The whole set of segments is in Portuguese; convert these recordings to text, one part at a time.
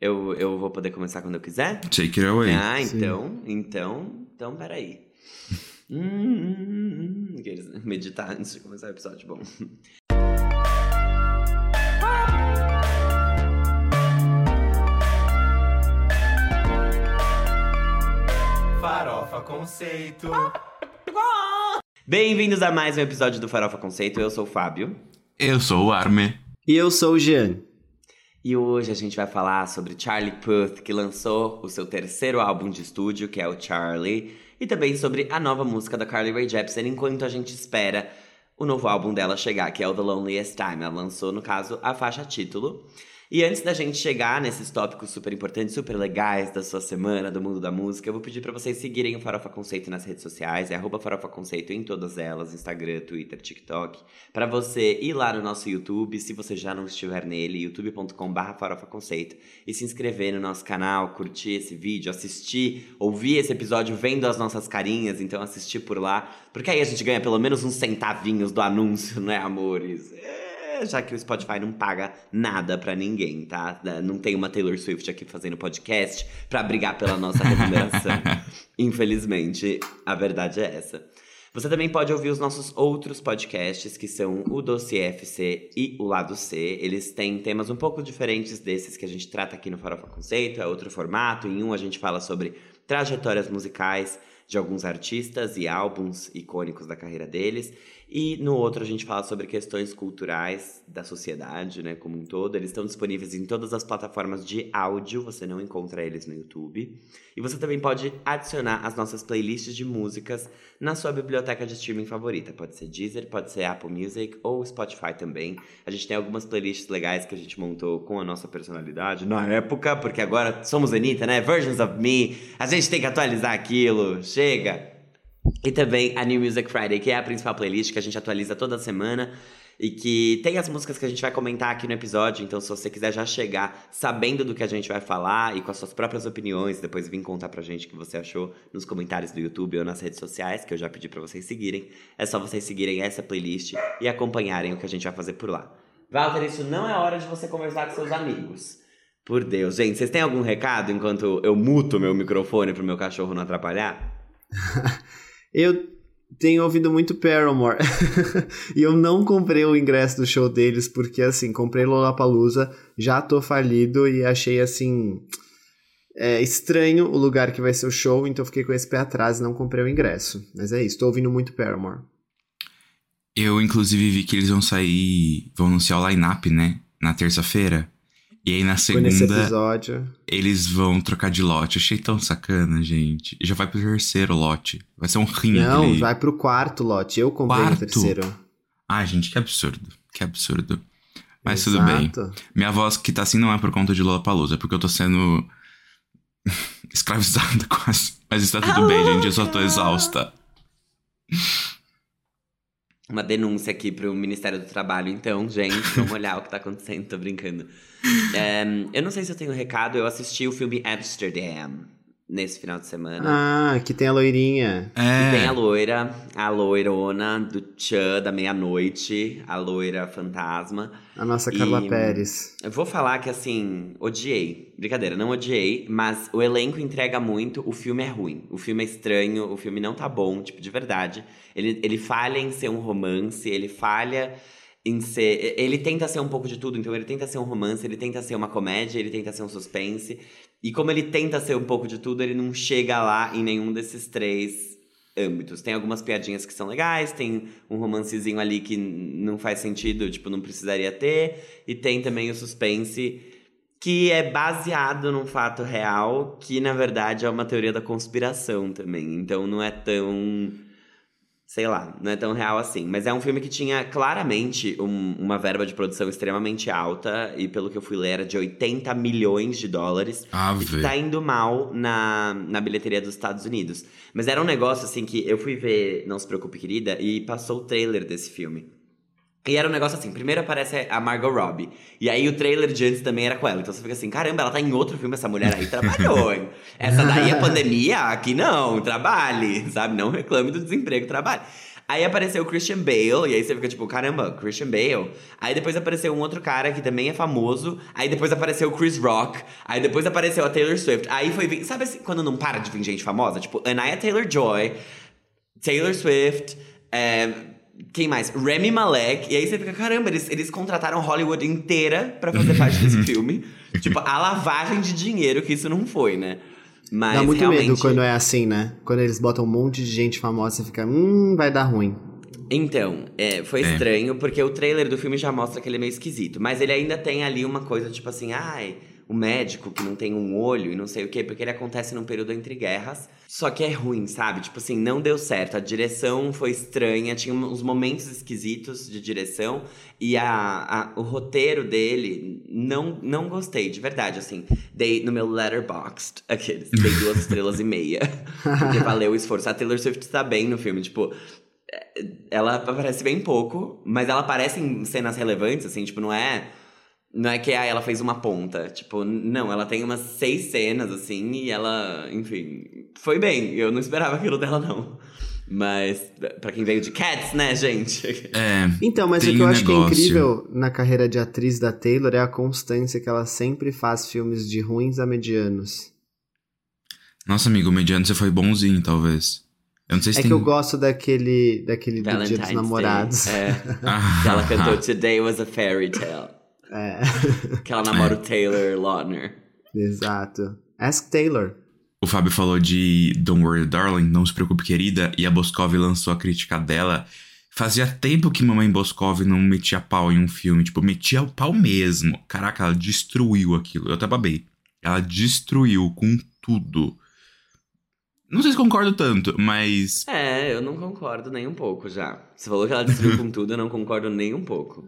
Eu, eu vou poder começar quando eu quiser? Take it away. Ah, então, então, então, peraí. hum, hum, hum, hum. meditar antes de começar o episódio, bom. Farofa Conceito. Bem-vindos a mais um episódio do Farofa Conceito. Eu sou o Fábio. Eu sou o Arme. E eu sou o Jean. E hoje a gente vai falar sobre Charlie Puth, que lançou o seu terceiro álbum de estúdio, que é o Charlie, e também sobre a nova música da Carly Rae Jepsen, enquanto a gente espera o novo álbum dela chegar, que é o The Loneliest Time. Ela lançou, no caso, a faixa título. E antes da gente chegar nesses tópicos super importantes, super legais da sua semana, do mundo da música, eu vou pedir para vocês seguirem o Farofa Conceito nas redes sociais, é arroba Farofa Conceito em todas elas, Instagram, Twitter, TikTok. Para você ir lá no nosso YouTube, se você já não estiver nele, youtube.com.br Farofa Conceito, e se inscrever no nosso canal, curtir esse vídeo, assistir, ouvir esse episódio vendo as nossas carinhas, então assistir por lá, porque aí a gente ganha pelo menos uns centavinhos do anúncio, né, amores? É já que o Spotify não paga nada para ninguém, tá? Não tem uma Taylor Swift aqui fazendo podcast para brigar pela nossa remuneração. Infelizmente, a verdade é essa. Você também pode ouvir os nossos outros podcasts, que são o Dossiê FC e o Lado C. Eles têm temas um pouco diferentes desses que a gente trata aqui no Farofa Conceito, é outro formato. Em um a gente fala sobre trajetórias musicais de alguns artistas e álbuns icônicos da carreira deles. E no outro a gente fala sobre questões culturais da sociedade, né, como um todo. Eles estão disponíveis em todas as plataformas de áudio, você não encontra eles no YouTube. E você também pode adicionar as nossas playlists de músicas na sua biblioteca de streaming favorita. Pode ser Deezer, pode ser Apple Music ou Spotify também. A gente tem algumas playlists legais que a gente montou com a nossa personalidade na época, porque agora somos Anitta, né? Versions of Me. A gente tem que atualizar aquilo. Chega! E também a New Music Friday, que é a principal playlist que a gente atualiza toda semana e que tem as músicas que a gente vai comentar aqui no episódio. Então, se você quiser já chegar sabendo do que a gente vai falar e com as suas próprias opiniões, depois vir contar pra gente o que você achou nos comentários do YouTube ou nas redes sociais, que eu já pedi para vocês seguirem, é só vocês seguirem essa playlist e acompanharem o que a gente vai fazer por lá. Walter, isso não é hora de você conversar com seus amigos. Por Deus, gente, vocês têm algum recado enquanto eu muto meu microfone pro meu cachorro não atrapalhar? Eu tenho ouvido muito Paramore. e eu não comprei o ingresso do show deles, porque assim, comprei Lollapalooza, já tô falido e achei assim. É estranho o lugar que vai ser o show, então fiquei com esse pé atrás e não comprei o ingresso. Mas é isso, tô ouvindo muito Paramore. Eu, inclusive, vi que eles vão sair. vão anunciar o line-up, né? Na terça-feira. E aí na segunda. Eles vão trocar de lote. Achei tão sacana, gente. E já vai pro terceiro lote. Vai ser um rim Não, aquele... vai pro quarto lote. Eu comprei quarto? o terceiro. Ah, gente, que absurdo. Que absurdo. Mas Exato. tudo bem. Minha voz que tá assim não é por conta de Lollapalooza, é porque eu tô sendo escravizada quase. Mas está tudo bem, gente. Eu só tô exausta uma denúncia aqui pro Ministério do Trabalho, então, gente, vamos olhar o que tá acontecendo, tô brincando. É, eu não sei se eu tenho um recado, eu assisti o filme Amsterdam nesse final de semana. Ah, que tem a loirinha. É. Que tem a loira, a loirona do Tchan da meia-noite, a loira fantasma. A nossa Carla e Pérez. Eu vou falar que assim, odiei. Brincadeira, não odiei, mas o elenco entrega muito, o filme é ruim. O filme é estranho, o filme não tá bom, tipo, de verdade. Ele, ele falha em ser um romance, ele falha em ser. Ele tenta ser um pouco de tudo, então ele tenta ser um romance, ele tenta ser uma comédia, ele tenta ser um suspense. E como ele tenta ser um pouco de tudo, ele não chega lá em nenhum desses três âmbitos. Tem algumas piadinhas que são legais, tem um romancezinho ali que não faz sentido, tipo, não precisaria ter, e tem também o suspense que é baseado num fato real, que na verdade é uma teoria da conspiração também. Então não é tão sei lá, não é tão real assim. Mas é um filme que tinha claramente um, uma verba de produção extremamente alta, e pelo que eu fui ler, era de 80 milhões de dólares. Ah, e que tá indo mal na, na bilheteria dos Estados Unidos. Mas era um negócio assim que eu fui ver Não Se Preocupe, Querida, e passou o trailer desse filme. E era um negócio assim, primeiro aparece a Margot Robbie. E aí o trailer de antes também era com ela. Então você fica assim, caramba, ela tá em outro filme, essa mulher aí trabalhou, hein? Essa daí é pandemia, aqui não, trabalhe, sabe? Não reclame do desemprego, trabalhe. Aí apareceu o Christian Bale, e aí você fica tipo, caramba, Christian Bale. Aí depois apareceu um outro cara que também é famoso. Aí depois apareceu o Chris Rock. Aí depois apareceu a Taylor Swift. Aí foi. Sabe assim, quando não para de vir gente famosa? Tipo, Anaya Taylor Joy, Taylor Swift. É, quem mais? Remy Malek. E aí você fica, caramba, eles, eles contrataram Hollywood inteira para fazer parte desse filme. Tipo, a lavagem de dinheiro que isso não foi, né? Mas Dá muito realmente... medo quando é assim, né? Quando eles botam um monte de gente famosa, você fica, hum, vai dar ruim. Então, é, foi é. estranho, porque o trailer do filme já mostra que ele é meio esquisito. Mas ele ainda tem ali uma coisa, tipo assim, ai, o médico que não tem um olho e não sei o quê, porque ele acontece num período entre guerras. Só que é ruim, sabe? Tipo assim, não deu certo. A direção foi estranha, tinha uns momentos esquisitos de direção. E a, a, o roteiro dele, não, não gostei, de verdade, assim. Dei no meu letterboxd, aqueles, dei duas estrelas e meia. Porque valeu o esforço. A Taylor Swift tá bem no filme, tipo é, ela aparece bem pouco, mas ela aparece em cenas relevantes, assim, tipo, não é não é que ah, ela fez uma ponta. Tipo, não, ela tem umas seis cenas, assim, e ela, enfim, foi bem. Eu não esperava aquilo dela, não. Mas, para quem veio de Cats, né, gente? É. Então, mas o que eu um acho negócio. que é incrível na carreira de atriz da Taylor é a constância que ela sempre faz filmes de ruins a medianos. Nossa, amigo, o mediano você foi bonzinho, talvez. Eu não sei se é tem... que eu gosto daquele, daquele do Dia dos Namorados. Day. É. ela cantou Today Was a Fairy Tale. É. que ela namora o Taylor Lautner. Exato. Ask Taylor. O Fábio falou de Don't Worry Darling, Não Se Preocupe Querida, e a Boscov lançou a crítica dela. Fazia tempo que Mamãe Boscov não metia pau em um filme, tipo, metia o pau mesmo. Caraca, ela destruiu aquilo. Eu até babei. Ela destruiu com tudo. Não sei se concordo tanto, mas. É, eu não concordo nem um pouco já. Você falou que ela destruiu com tudo, eu não concordo nem um pouco.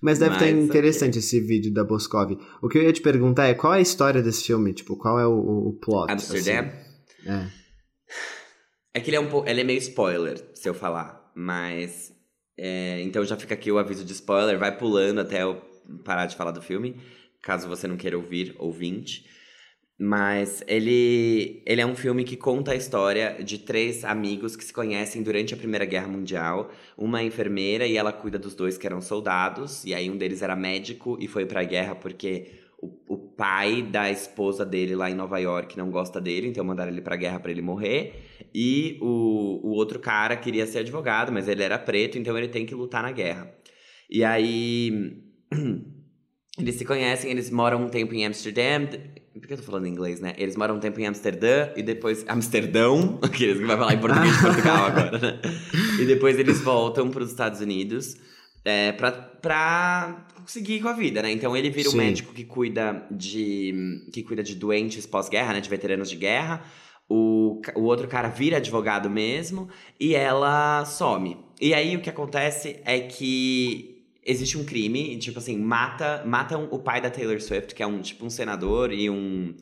Mas deve estar interessante okay. esse vídeo da Boscov. O que eu ia te perguntar é qual é a história desse filme? Tipo, qual é o, o plot? Amsterdã? Assim? É. É que ele é, um ele é meio spoiler, se eu falar. Mas. É, então já fica aqui o aviso de spoiler. Vai pulando até eu parar de falar do filme. Caso você não queira ouvir, ouvinte. Mas ele, ele é um filme que conta a história de três amigos que se conhecem durante a Primeira Guerra Mundial. Uma é enfermeira e ela cuida dos dois que eram soldados. E aí um deles era médico e foi pra guerra porque o, o pai da esposa dele lá em Nova York não gosta dele, então mandaram ele pra guerra para ele morrer. E o, o outro cara queria ser advogado, mas ele era preto, então ele tem que lutar na guerra. E aí. Eles se conhecem, eles moram um tempo em Amsterdã. Por que eu tô falando em inglês, né? Eles moram um tempo em Amsterdã e depois. Amsterdão, aqueles que vai falar em português de Portugal agora, né? E depois eles voltam para os Estados Unidos é, pra, pra seguir com a vida, né? Então ele vira o um médico que cuida de. que cuida de doentes pós-guerra, né? De veteranos de guerra. O, o outro cara vira advogado mesmo e ela some. E aí o que acontece é que existe um crime, tipo assim, mata, matam o pai da Taylor Swift, que é um tipo um senador e um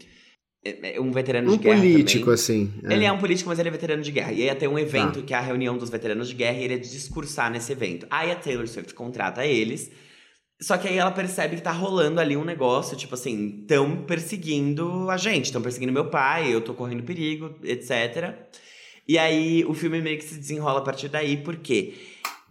é, é um veterano um de guerra político, também. assim. É. Ele é um político, mas ele é veterano de guerra. E aí ia ter um evento, tá. que é a reunião dos veteranos de guerra, e ele ia discursar nesse evento. Aí a Taylor Swift contrata eles, só que aí ela percebe que tá rolando ali um negócio, tipo assim, tão perseguindo a gente, estão perseguindo meu pai, eu tô correndo perigo, etc. E aí o filme meio que se desenrola a partir daí, porque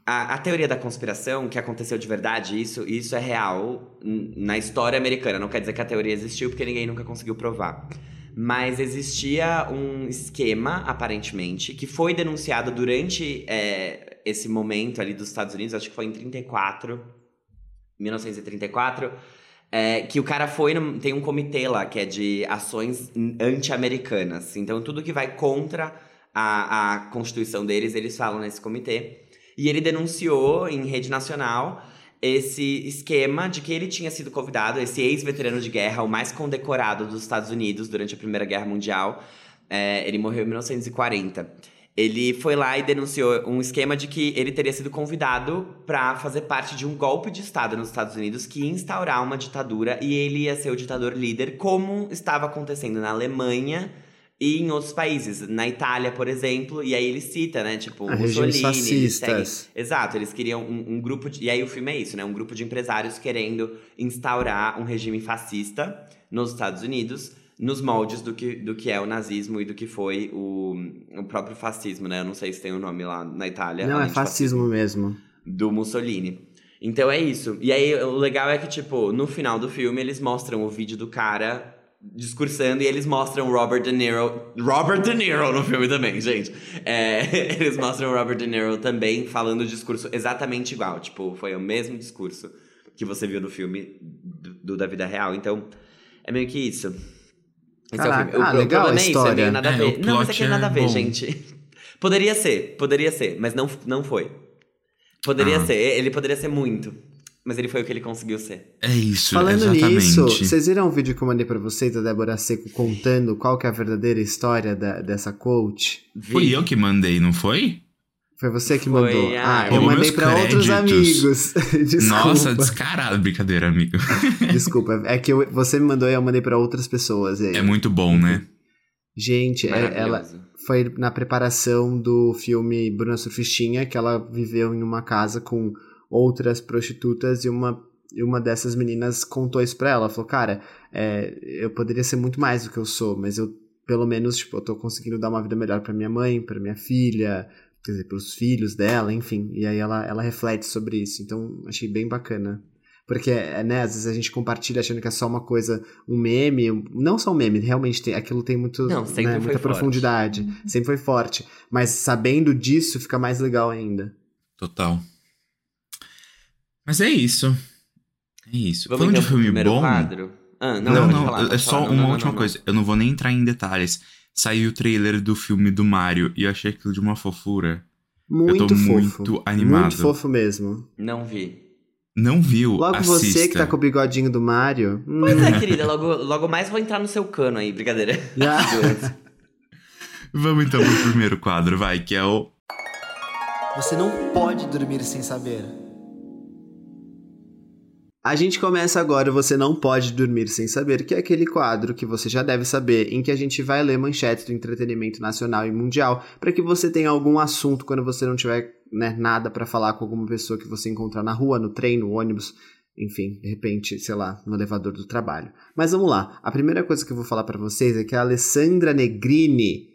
a, a, teoria da conspiração, que aconteceu de verdade, isso, isso é real na história americana. Não quer dizer que a teoria existiu, porque ninguém nunca conseguiu provar. Mas existia um esquema, aparentemente, que foi denunciado durante é, esse momento ali dos Estados Unidos, acho que foi em 34, 1934, é, que o cara foi. No, tem um comitê lá que é de ações anti-americanas. Então, tudo que vai contra a, a Constituição deles, eles falam nesse comitê. E ele denunciou em rede nacional esse esquema de que ele tinha sido convidado, esse ex-veterano de guerra, o mais condecorado dos Estados Unidos durante a Primeira Guerra Mundial. É, ele morreu em 1940. Ele foi lá e denunciou um esquema de que ele teria sido convidado para fazer parte de um golpe de Estado nos Estados Unidos que ia instaurar uma ditadura e ele ia ser o ditador líder, como estava acontecendo na Alemanha e em outros países, na Itália, por exemplo, e aí ele cita, né, tipo, a Mussolini, fascistas. Exato, eles queriam um, um, grupo de, e aí o filme é isso, né, um grupo de empresários querendo instaurar um regime fascista nos Estados Unidos, nos moldes do que, do que é o nazismo e do que foi o, o próprio fascismo, né? Eu não sei se tem o um nome lá na Itália. Não, é fascismo, fascismo mesmo. Do Mussolini. Então é isso. E aí o legal é que, tipo, no final do filme eles mostram o vídeo do cara discursando e eles mostram Robert De Niro. Robert De Niro no filme também, gente. É, eles mostram Robert De Niro também falando o discurso exatamente igual. Tipo, foi o mesmo discurso que você viu no filme do, do da vida real. Então, é meio que isso. Esse Caraca, é o filme. O, ah, legal problema a história. é isso, é meio nada a é, ver. não, mas aqui é nada a ver, bom. gente. Poderia ser, poderia ser, mas não, não foi. Poderia ah. ser, ele poderia ser muito. Mas ele foi o que ele conseguiu ser. É isso, Falando exatamente. nisso, vocês viram um vídeo que eu mandei pra vocês da Débora Seco contando qual que é a verdadeira história da, dessa coach? Foi eu que mandei, não foi? Foi você que foi, mandou. Ah, ah eu mandei para outros amigos. Nossa, descarado, brincadeira, amigo. Desculpa, é que eu, você me mandou e eu mandei para outras pessoas. É muito bom, né? Gente, é, ela foi na preparação do filme Bruna Surfistinha que ela viveu em uma casa com outras prostitutas e uma e uma dessas meninas contou isso pra ela. Ela falou, cara, é, eu poderia ser muito mais do que eu sou, mas eu, pelo menos, tipo, eu tô conseguindo dar uma vida melhor para minha mãe, para minha filha, quer dizer, para os filhos dela, enfim. E aí ela, ela reflete sobre isso. Então, achei bem bacana. Porque, é, né, às vezes a gente compartilha achando que é só uma coisa, um meme. Não só um meme, realmente tem, aquilo tem muito, não, né, muita profundidade. Uhum. Sempre foi forte. Mas sabendo disso, fica mais legal ainda. Total. Mas é isso. É isso. Vamos Falando de filme bom. Quadro? Ah, não, não, não falar, é só falar. uma não, última coisa. Eu não vou nem entrar em detalhes saiu o trailer do filme do Mario e eu achei aquilo de uma fofura. Muito eu tô fofo. muito animado. Muito fofo mesmo. Não vi. Não viu? Logo assista. você que tá com o bigodinho do Mario. Pois é, hum. querida. Logo, logo mais vou entrar no seu cano aí, brincadeira. Vamos então pro primeiro quadro, vai, que é o. Você não pode dormir sem saber. A gente começa agora Você Não Pode Dormir Sem Saber, que é aquele quadro que você já deve saber, em que a gente vai ler manchetes do entretenimento nacional e mundial, para que você tenha algum assunto quando você não tiver né, nada para falar com alguma pessoa que você encontrar na rua, no trem, no ônibus, enfim, de repente, sei lá, no elevador do trabalho. Mas vamos lá. A primeira coisa que eu vou falar para vocês é que a Alessandra Negrini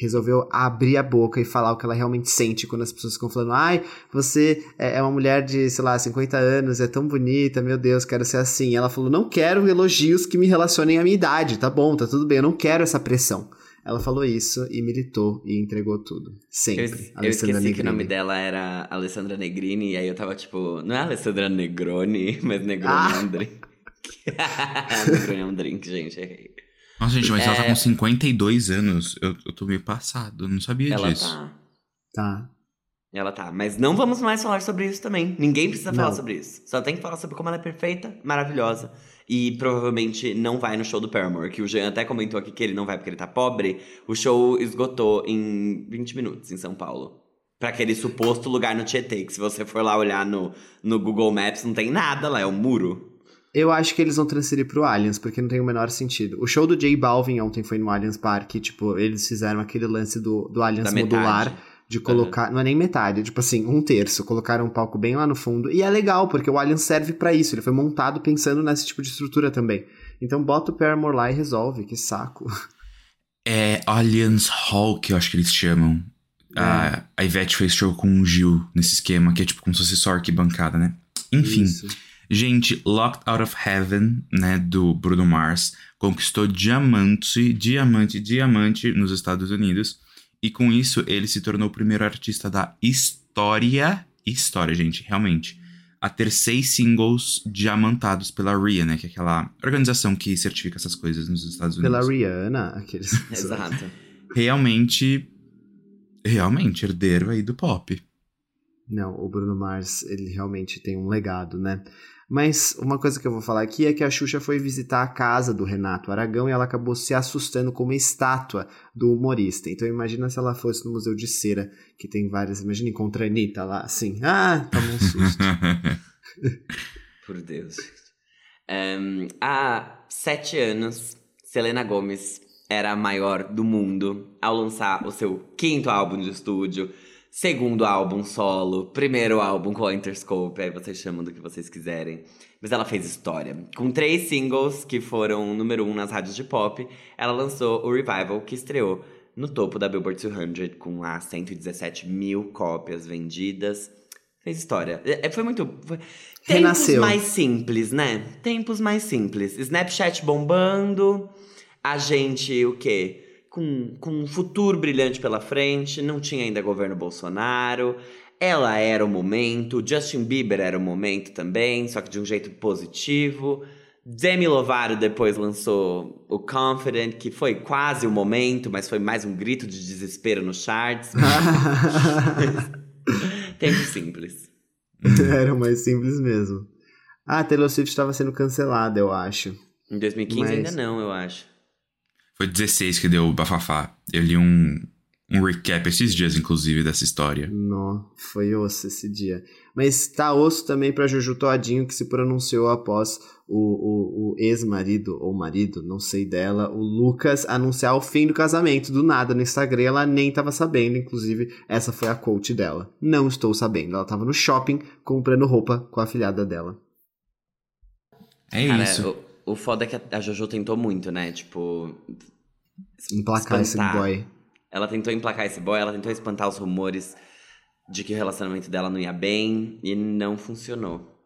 resolveu abrir a boca e falar o que ela realmente sente quando as pessoas ficam falando: ai, você é, é uma mulher de, sei lá, 50 anos, é tão bonita, meu Deus, quero ser assim. Ela falou: não quero elogios que me relacionem à minha idade, tá bom, tá tudo bem, eu não quero essa pressão. Ela falou isso e militou e entregou tudo. Sempre. Eu, eu esqueci Negrini. que o nome dela era Alessandra Negrini, e aí eu tava tipo, não é Alessandra Negroni, mas Negroni ah. é um drink. Negroni é um drink, gente, errei. Nossa, gente, mas é... ela tá com 52 é. anos. Eu, eu tô meio passado, não sabia ela disso. Tá. Tá. Ela tá. Mas não vamos mais falar sobre isso também. Ninguém precisa não. falar sobre isso. Só tem que falar sobre como ela é perfeita, maravilhosa. E provavelmente não vai no show do Paramore, que o Jean até comentou aqui que ele não vai porque ele tá pobre. O show esgotou em 20 minutos em São Paulo. Pra aquele suposto lugar no Tietê, que se você for lá olhar no, no Google Maps, não tem nada lá, é um muro. Eu acho que eles vão transferir pro Allianz, porque não tem o menor sentido. O show do J Balvin ontem foi no Allianz Parque, tipo, eles fizeram aquele lance do, do Allianz da modular. Metade. De colocar, uhum. não é nem metade, tipo assim, um terço. Colocaram um palco bem lá no fundo. E é legal, porque o Allianz serve para isso. Ele foi montado pensando nesse tipo de estrutura também. Então bota o Paramore lá e resolve, que saco. É Allianz Hall, que eu acho que eles chamam. É. A, a Ivete fez show com o Gil nesse esquema, que é tipo como se fosse só arquibancada, né? Enfim. Isso. Gente, Locked Out of Heaven, né, do Bruno Mars, conquistou diamante, diamante, diamante nos Estados Unidos. E com isso, ele se tornou o primeiro artista da história, história, gente, realmente, a ter seis singles diamantados pela RIA, né, que é aquela organização que certifica essas coisas nos Estados Unidos. Pela Rihanna, aqueles... Exato. Realmente, realmente, herdeiro aí do pop. Não, o Bruno Mars, ele realmente tem um legado, né? Mas uma coisa que eu vou falar aqui é que a Xuxa foi visitar a casa do Renato Aragão e ela acabou se assustando com uma estátua do humorista. Então imagina se ela fosse no Museu de Cera, que tem várias. Imagina encontrar a Anitta lá, assim. Ah, toma um susto. Por Deus. Um, há sete anos, Selena Gomes era a maior do mundo ao lançar o seu quinto álbum de estúdio segundo álbum solo, primeiro álbum com a Interscope, aí vocês chamam do que vocês quiserem. Mas ela fez história. Com três singles que foram número um nas rádios de pop, ela lançou o Revival, que estreou no topo da Billboard 200 com lá 117 mil cópias vendidas. Fez história. É, é, foi muito. Foi... Tempos mais simples, né? Tempos mais simples. Snapchat bombando. A gente, o quê? Com, com um futuro brilhante pela frente. Não tinha ainda governo Bolsonaro. Ela era o momento. Justin Bieber era o momento também, só que de um jeito positivo. Demi Lovato depois lançou o Confident, que foi quase o momento, mas foi mais um grito de desespero nos charts. Tempo simples. Era mais simples mesmo. Ah, Taylor Swift estava sendo cancelada, eu acho. Em 2015 mas... ainda não, eu acho. Foi 16 que deu o bafafá. Eu li um, um recap esses dias, inclusive, dessa história. Não, foi osso esse dia. Mas tá osso também pra Juju Todinho, que se pronunciou após o, o, o ex-marido, ou marido, não sei dela, o Lucas, anunciar o fim do casamento do nada no Instagram. Ela nem tava sabendo, inclusive, essa foi a coach dela. Não estou sabendo. Ela tava no shopping comprando roupa com a filhada dela. É Cara, isso. O, o foda é que a Jojo tentou muito, né? Tipo. Emplacar esse boy. Ela tentou emplacar esse boy, ela tentou espantar os rumores de que o relacionamento dela não ia bem e não funcionou.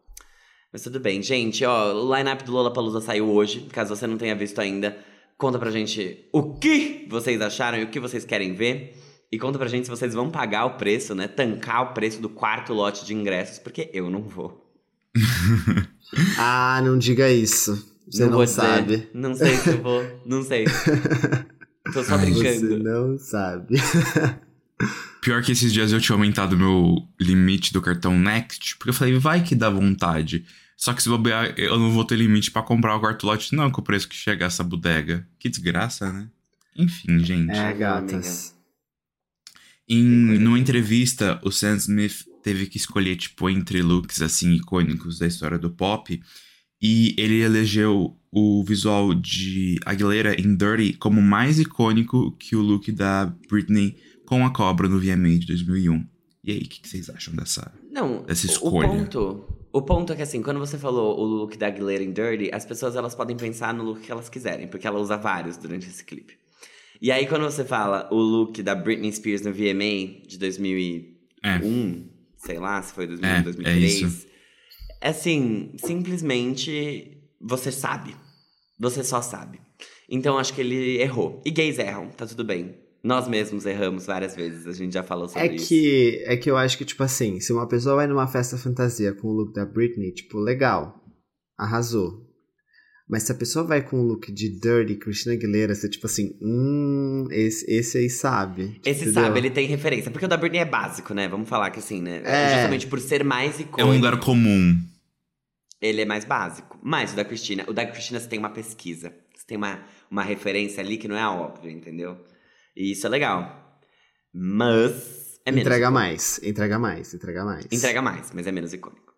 Mas tudo bem, gente, ó, o line-up do Lollapalooza saiu hoje, caso você não tenha visto ainda. Conta pra gente o que vocês acharam e o que vocês querem ver. E conta pra gente se vocês vão pagar o preço, né? Tancar o preço do quarto lote de ingressos, porque eu não vou. ah, não diga isso. Você não, não sabe. Dizer. Não sei se eu vou. Não sei. Tô só brincando. Você não sabe. Pior que esses dias eu tinha aumentado meu limite do cartão Next, porque eu falei, vai que dá vontade. Só que se bobear, eu não vou ter limite para comprar o quarto lote, não, com o preço que chega essa bodega. Que desgraça, né? Enfim, gente. É, gatas. Em, numa entrevista, o Sam Smith teve que escolher, tipo, entre looks, assim, icônicos da história do pop. E ele elegeu o visual de Aguilera em Dirty como mais icônico que o look da Britney com a cobra no VMA de 2001. E aí, o que, que, vocês acham dessa, Não, dessa escolha? O ponto, o ponto é que assim, quando você falou o look da Aguilera em Dirty, as pessoas elas podem pensar no look que elas quiserem, porque ela usa vários durante esse clipe. E aí, quando você fala o look da Britney Spears no VMA de 2001, é. sei lá, se foi 2001, é, 2003, é, é assim, simplesmente você sabe. Você só sabe. Então acho que ele errou. E gays erram, tá tudo bem. Nós mesmos erramos várias vezes, a gente já falou sobre é isso. Que, é que eu acho que, tipo assim, se uma pessoa vai numa festa fantasia com o look da Britney, tipo, legal, arrasou. Mas se a pessoa vai com o look de Dirty, Christina Aguilera, você tipo assim, hum, esse, esse aí sabe. Esse entendeu? sabe, ele tem referência. Porque o da Britney é básico, né? Vamos falar que assim, né? É. Justamente por ser mais icônico. É um lugar comum. Ele é mais básico. Mas o da Cristina, o da Cristina você tem uma pesquisa. Você tem uma, uma referência ali que não é óbvio, entendeu? E isso é legal. Mas é menos. Entrega icônico. mais, entrega mais, entrega mais. Entrega mais, mas é menos icônico.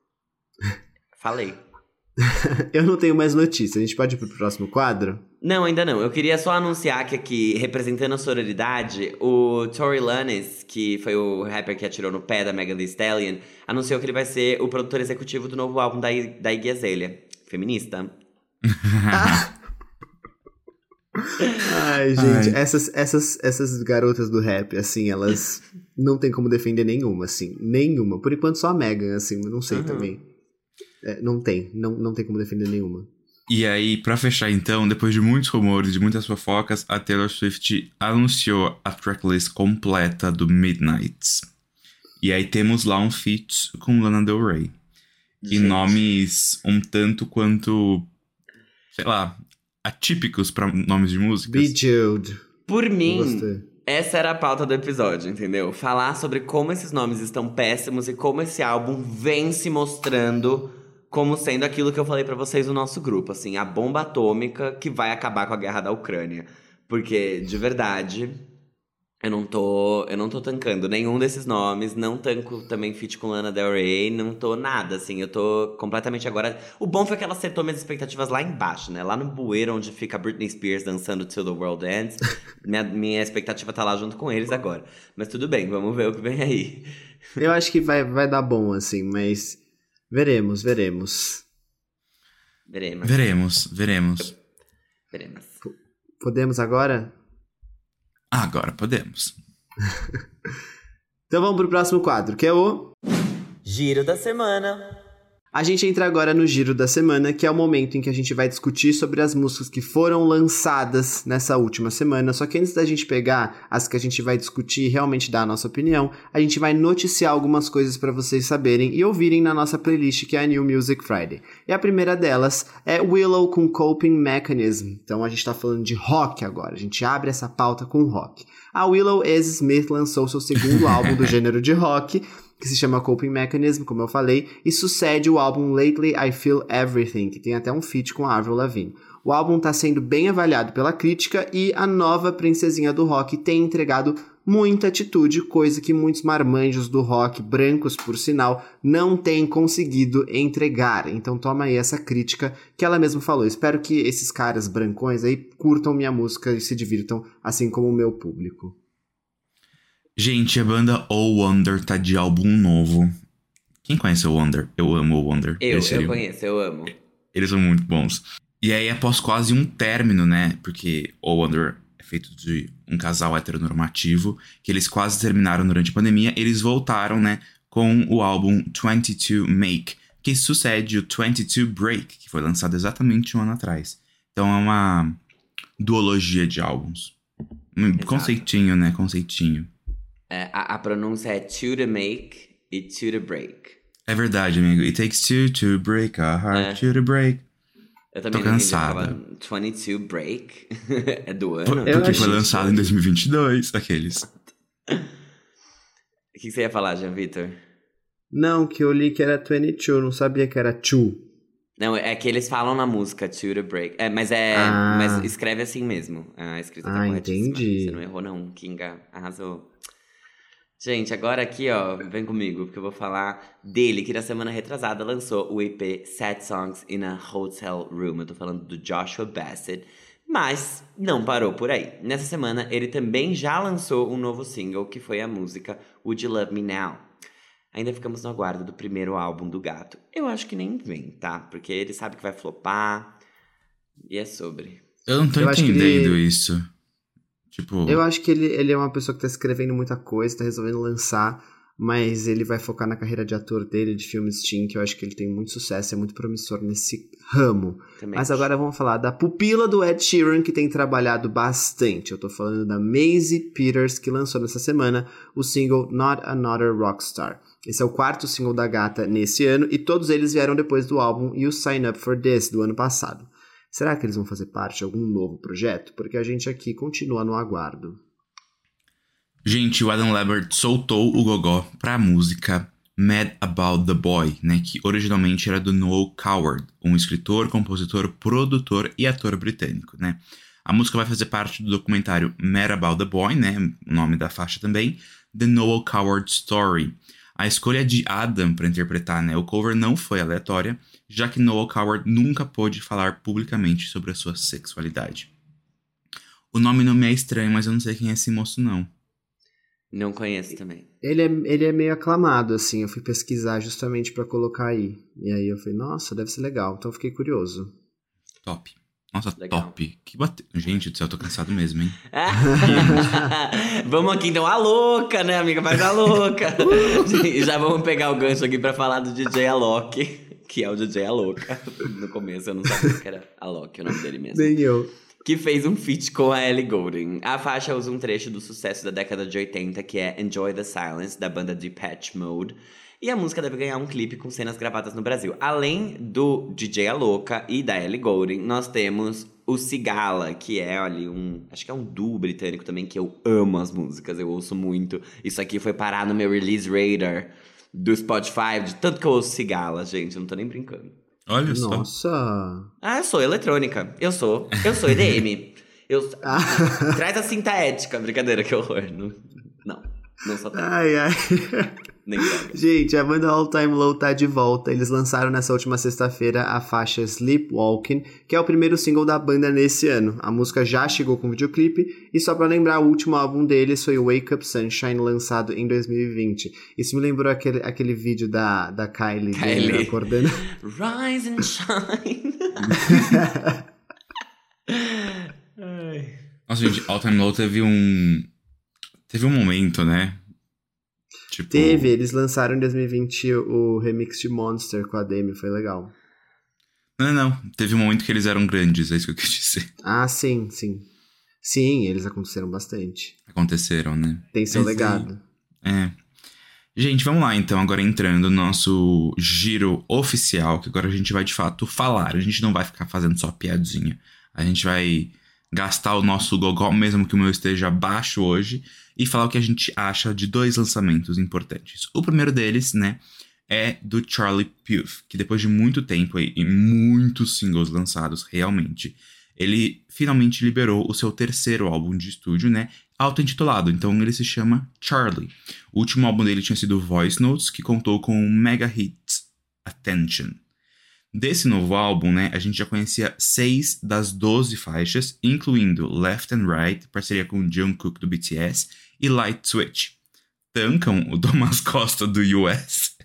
Falei. eu não tenho mais notícia. A gente pode ir pro próximo quadro? Não, ainda não. Eu queria só anunciar que aqui, representando a sororidade, o Tory Lanez, que foi o rapper que atirou no pé da Megan Thee Stallion, anunciou que ele vai ser o produtor executivo do novo álbum da, da Iggy Azalea. Feminista. Ai, gente, Ai. Essas, essas, essas garotas do rap, assim, elas não tem como defender nenhuma, assim. Nenhuma. Por enquanto só a Megan, assim, não sei uhum. também. É, não tem, não, não tem como defender nenhuma. E aí, para fechar então, depois de muitos rumores, de muitas fofocas, a Taylor Swift anunciou a tracklist completa do Midnights. E aí temos lá um feat com Lana Del Rey. Gente. E nomes um tanto quanto, sei lá, atípicos para nomes de músicas. Bejeweled. Por mim, essa era a pauta do episódio, entendeu? Falar sobre como esses nomes estão péssimos e como esse álbum vem se mostrando como sendo aquilo que eu falei para vocês no nosso grupo, assim, a bomba atômica que vai acabar com a guerra da Ucrânia. Porque, de verdade, Eu não tô, eu não tô tancando nenhum desses nomes, não tanco também feat com Lana Del Rey, não tô nada, assim, eu tô completamente agora... O bom foi que ela acertou minhas expectativas lá embaixo, né? Lá no bueiro, onde fica Britney Spears dançando Till the World Ends, minha, minha expectativa tá lá junto com eles agora. Mas tudo bem, vamos ver o que vem aí. Eu acho que vai, vai dar bom, assim, mas veremos, veremos. Veremos. Veremos, veremos. Veremos. Podemos agora? Agora podemos. então vamos pro próximo quadro, que é o. Giro da Semana. A gente entra agora no giro da semana, que é o momento em que a gente vai discutir sobre as músicas que foram lançadas nessa última semana. Só que antes da gente pegar as que a gente vai discutir e realmente dar a nossa opinião, a gente vai noticiar algumas coisas para vocês saberem e ouvirem na nossa playlist, que é a New Music Friday. E a primeira delas é Willow com Coping Mechanism. Então a gente tá falando de rock agora. A gente abre essa pauta com rock. A Willow S. Smith lançou seu segundo álbum do gênero de rock que se chama Coping Mechanism, como eu falei, e sucede o álbum Lately I Feel Everything, que tem até um feat com a Avril Lavigne. O álbum está sendo bem avaliado pela crítica e a nova princesinha do rock tem entregado muita atitude, coisa que muitos marmanjos do rock, brancos por sinal, não têm conseguido entregar. Então toma aí essa crítica que ela mesma falou. Espero que esses caras brancões aí curtam minha música e se divirtam, assim como o meu público. Gente, a banda O Wonder tá de álbum novo. Quem conhece o Wonder? Eu amo o Wonder. Eu, eu conheço, eu amo. Eles são muito bons. E aí, após quase um término, né? Porque o Wonder é feito de um casal heteronormativo, que eles quase terminaram durante a pandemia, eles voltaram, né? Com o álbum 22 Make, que sucede o 22 Break, que foi lançado exatamente um ano atrás. Então é uma duologia de álbuns. Um Exato. conceitinho, né? Conceitinho. É, a, a, pronúncia é to the make e to the break. É verdade, amigo. It takes two to break a heart, é. to the break. Eu também Tô cansada. 22 Break é do ano. Porque foi lançado em 2022, aqueles. O que você ia falar, Jean Vitor? Não, que eu li que era 22, não sabia que era 2. Não, é que eles falam na música To The Break. É, mas é. Ah. Mas escreve assim mesmo. A escrita tá ah, corretíssima. Entendi. Você não errou, não. Kinga arrasou. Gente, agora aqui, ó, vem comigo, porque eu vou falar dele, que na semana retrasada lançou o EP Sad Songs in a Hotel Room. Eu tô falando do Joshua Bassett. Mas não parou por aí. Nessa semana, ele também já lançou um novo single, que foi a música Would You Love Me Now? Ainda ficamos no aguardo do primeiro álbum do gato. Eu acho que nem vem, tá? Porque ele sabe que vai flopar. E é sobre. Eu não tô eu entendendo ele... isso. Tipo... Eu acho que ele, ele é uma pessoa que tá escrevendo muita coisa, tá resolvendo lançar, mas ele vai focar na carreira de ator dele, de filmes teen, que eu acho que ele tem muito sucesso, é muito promissor nesse ramo. Também mas agora vamos falar da pupila do Ed Sheeran, que tem trabalhado bastante. Eu tô falando da Maisie Peters, que lançou nessa semana o single Not Another Rockstar. Esse é o quarto single da gata nesse ano, e todos eles vieram depois do álbum You Sign Up For This, do ano passado. Será que eles vão fazer parte de algum novo projeto? Porque a gente aqui continua no aguardo. Gente, o Adam Lambert soltou o gogó pra música Mad About the Boy, né, que originalmente era do Noel Coward, um escritor, compositor, produtor e ator britânico, né. A música vai fazer parte do documentário Mad About the Boy, né, o nome da faixa também, The Noel Coward Story. A escolha de Adam para interpretar né, o cover não foi aleatória, já que Noel Coward nunca pôde falar publicamente sobre a sua sexualidade. O nome não me é estranho, mas eu não sei quem é esse moço, não. Não conheço também. Ele é, ele é meio aclamado, assim. Eu fui pesquisar justamente para colocar aí. E aí eu falei, nossa, deve ser legal. Então eu fiquei curioso. Top. Nossa, Legal. top. Que bate... Gente do céu, eu tô cansado mesmo, hein? vamos aqui então, a louca, né, amiga? Faz a louca. e já vamos pegar o gancho aqui pra falar do DJ Alok, que é o DJ Aloca. No começo eu não sabia que era Alok, o nome dele mesmo. Nem eu. Que fez um feat com a Ellie Goulding. A faixa usa um trecho do sucesso da década de 80, que é Enjoy the Silence, da banda Depeche Mode. E a música deve ganhar um clipe com cenas gravadas no Brasil. Além do DJ Aloca e da Ellie Goulding, nós temos o Cigala, que é ali um. Acho que é um duo britânico também, que eu amo as músicas, eu ouço muito. Isso aqui foi parar no meu release radar do Spotify, de tanto que eu ouço Cigala, gente, eu não tô nem brincando. Olha só. Nossa! Ah, eu sou eletrônica. Eu sou. Eu sou EDM. Eu, ah. Traz a cinta ética, brincadeira, que horror. Não, não, não só tem. Ai, ai. Nem Gente, a banda All Time Low tá de volta. Eles lançaram nessa última sexta-feira a faixa Sleepwalking, que é o primeiro single da banda nesse ano. A música já chegou com videoclipe, e só para lembrar, o último álbum deles foi Wake Up Sunshine, lançado em 2020. Isso me lembrou aquele, aquele vídeo da, da Kylie, Kylie. acordando. Rise and shine. Nossa, gente, All Time Low teve um. Teve um momento, né? Tipo... Teve, eles lançaram em 2020 o remix de Monster com a Demi, foi legal. Não, não, teve um momento que eles eram grandes, é isso que eu quis dizer. Ah, sim, sim. Sim, eles aconteceram bastante. Aconteceram, né? Tem seu Esse legado. É. Gente, vamos lá então, agora entrando no nosso giro oficial, que agora a gente vai de fato falar. A gente não vai ficar fazendo só piadinha. A gente vai gastar o nosso gogó, mesmo que o meu esteja baixo hoje, e falar o que a gente acha de dois lançamentos importantes. O primeiro deles, né, é do Charlie Puth, que depois de muito tempo e muitos singles lançados realmente, ele finalmente liberou o seu terceiro álbum de estúdio, né, auto-intitulado, então ele se chama Charlie. O último álbum dele tinha sido Voice Notes, que contou com o mega hit Attention. Desse novo álbum, né, a gente já conhecia seis das 12 faixas, incluindo Left and Right, parceria com Jungkook do BTS, e Light Switch. Tancam o Thomas Costa do US.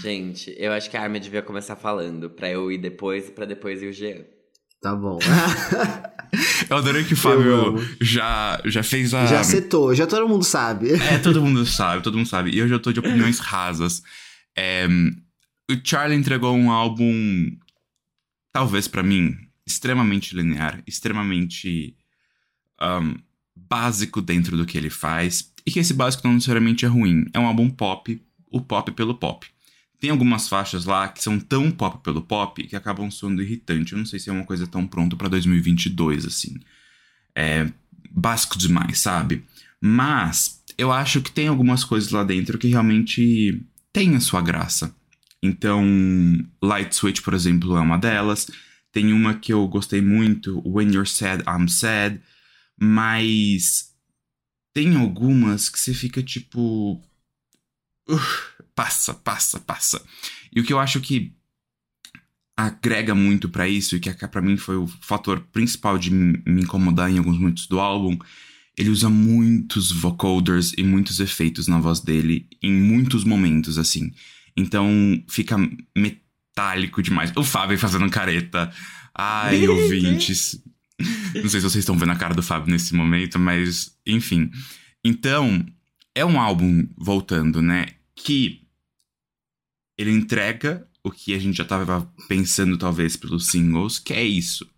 gente, eu acho que a Armin devia começar falando, pra eu ir depois, pra depois ir o Jean. Tá bom. eu adorei que o Fábio já, já fez a. Já setou, já todo mundo sabe. É, todo mundo sabe, todo mundo sabe. E hoje eu tô de opiniões rasas. É, o Charlie entregou um álbum, talvez para mim, extremamente linear, extremamente um, básico dentro do que ele faz. E que esse básico não necessariamente é ruim. É um álbum pop, o pop pelo pop. Tem algumas faixas lá que são tão pop pelo pop que acabam soando irritante. Eu não sei se é uma coisa tão pronta para 2022 assim. É básico demais, sabe? Mas eu acho que tem algumas coisas lá dentro que realmente tem a sua graça. Então, Light Switch, por exemplo, é uma delas. Tem uma que eu gostei muito, When You're Sad, I'm Sad. Mas tem algumas que você fica tipo. Uh, passa, passa, passa. E o que eu acho que agrega muito para isso, e que para mim foi o fator principal de me incomodar em alguns momentos do álbum, ele usa muitos vocoders e muitos efeitos na voz dele em muitos momentos, assim. Então fica metálico demais. O Fábio fazendo careta. Ai, ouvintes. Não sei se vocês estão vendo a cara do Fábio nesse momento, mas enfim. Então, é um álbum, voltando, né? Que ele entrega o que a gente já estava pensando, talvez, pelos singles, que é isso.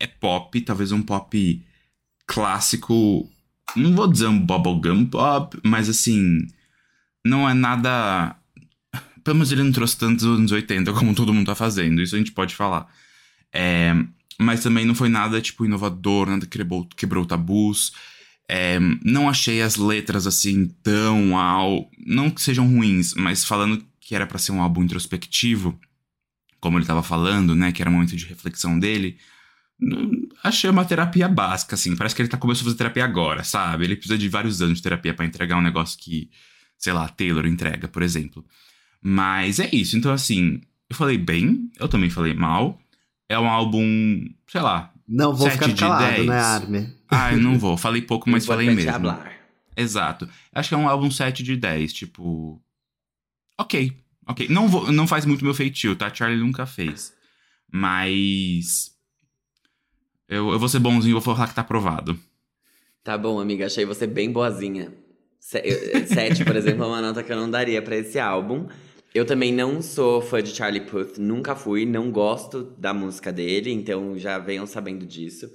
É pop, talvez um pop clássico. Não vou dizer um bubblegum pop, mas assim. Não é nada pelo menos ele não trouxe tantos anos 80 como todo mundo tá fazendo, isso a gente pode falar. É, mas também não foi nada, tipo, inovador, nada que quebrou, quebrou tabus. É, não achei as letras assim tão ao. Não que sejam ruins, mas falando que era para ser um álbum introspectivo, como ele tava falando, né? Que era um momento de reflexão dele. Achei uma terapia básica, assim. Parece que ele tá começando a fazer terapia agora, sabe? Ele precisa de vários anos de terapia para entregar um negócio que, sei lá, Taylor entrega, por exemplo. Mas é isso. Então, assim, eu falei bem, eu também falei mal. É um álbum, sei lá. Não vou ficar calado, 10. né, Armin? Ah, eu não vou. Falei pouco, mas falei mesmo. Hablar. Exato. Acho que é um álbum 7 de 10, tipo. Ok, ok. Não, vou, não faz muito meu feitio, tá? Charlie nunca fez. Mas. Eu, eu vou ser bonzinho e vou falar que tá aprovado. Tá bom, amiga. Achei você bem boazinha. Sete, por exemplo, é uma nota que eu não daria para esse álbum. Eu também não sou fã de Charlie Puth, nunca fui, não gosto da música dele, então já venham sabendo disso.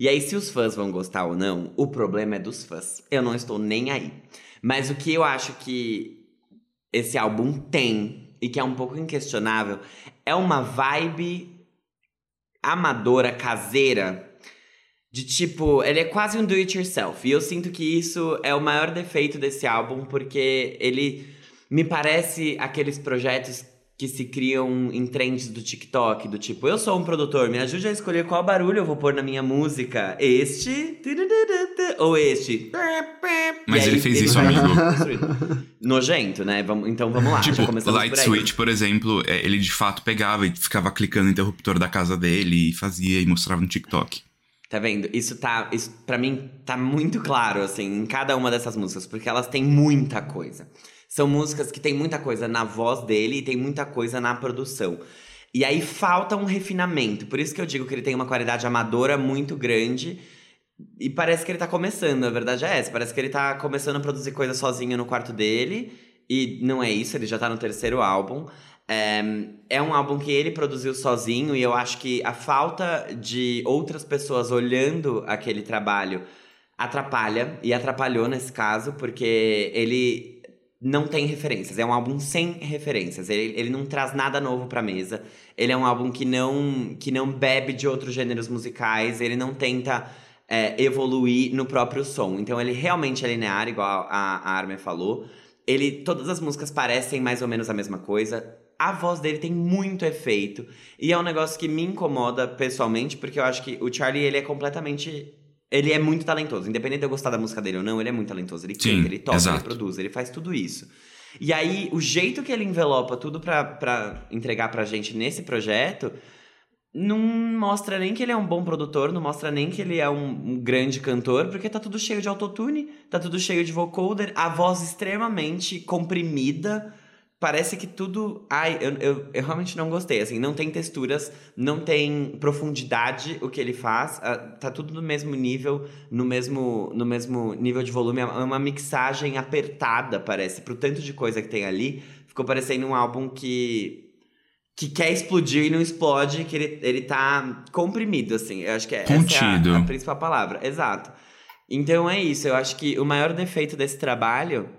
E aí, se os fãs vão gostar ou não, o problema é dos fãs. Eu não estou nem aí. Mas o que eu acho que esse álbum tem, e que é um pouco inquestionável, é uma vibe amadora, caseira, de tipo, ele é quase um do it yourself. E eu sinto que isso é o maior defeito desse álbum, porque ele me parece aqueles projetos que se criam em trends do TikTok, do tipo, eu sou um produtor, me ajude a escolher qual barulho eu vou pôr na minha música. Este ou este. Mas ele fez ele isso, amigo. Nojento, né? Então vamos lá. Tipo, Light Switch, por exemplo, é, ele de fato pegava e ficava clicando no interruptor da casa dele e fazia e mostrava no TikTok. Tá vendo? Isso tá. Isso, pra mim tá muito claro, assim, em cada uma dessas músicas, porque elas têm muita coisa. São músicas que tem muita coisa na voz dele e tem muita coisa na produção. E aí falta um refinamento. Por isso que eu digo que ele tem uma qualidade amadora muito grande. E parece que ele tá começando, a verdade é essa. Parece que ele tá começando a produzir coisa sozinho no quarto dele. E não é isso, ele já tá no terceiro álbum. É, é um álbum que ele produziu sozinho, e eu acho que a falta de outras pessoas olhando aquele trabalho atrapalha, e atrapalhou nesse caso, porque ele não tem referências. É um álbum sem referências. Ele, ele não traz nada novo pra mesa. Ele é um álbum que não, que não bebe de outros gêneros musicais. Ele não tenta é, evoluir no próprio som. Então ele realmente é linear, igual a, a Armin falou. Ele, todas as músicas parecem mais ou menos a mesma coisa. A voz dele tem muito efeito. E é um negócio que me incomoda pessoalmente, porque eu acho que o Charlie ele é completamente ele é muito talentoso. Independente de eu gostar da música dele ou não, ele é muito talentoso. Ele canta, ele toca, exato. ele produz, ele faz tudo isso. E aí, o jeito que ele envelopa tudo pra, pra entregar pra gente nesse projeto não mostra nem que ele é um bom produtor, não mostra nem que ele é um, um, grande cantor, porque tá tudo cheio de autotune, tá tudo cheio de vocoder, a voz extremamente comprimida, parece que tudo. Ai, eu, eu, eu, realmente não gostei. Assim, não tem texturas, não tem profundidade o que ele faz. Uh, tá tudo no mesmo nível, no mesmo, no mesmo nível de volume. É uma mixagem apertada, parece, pro tanto de coisa que tem ali. Ficou parecendo um álbum que. Que quer explodir e não explode, que ele, ele tá comprimido, assim. Eu acho que é, Contido. é a, a principal palavra. Exato. Então é isso. Eu acho que o maior defeito desse trabalho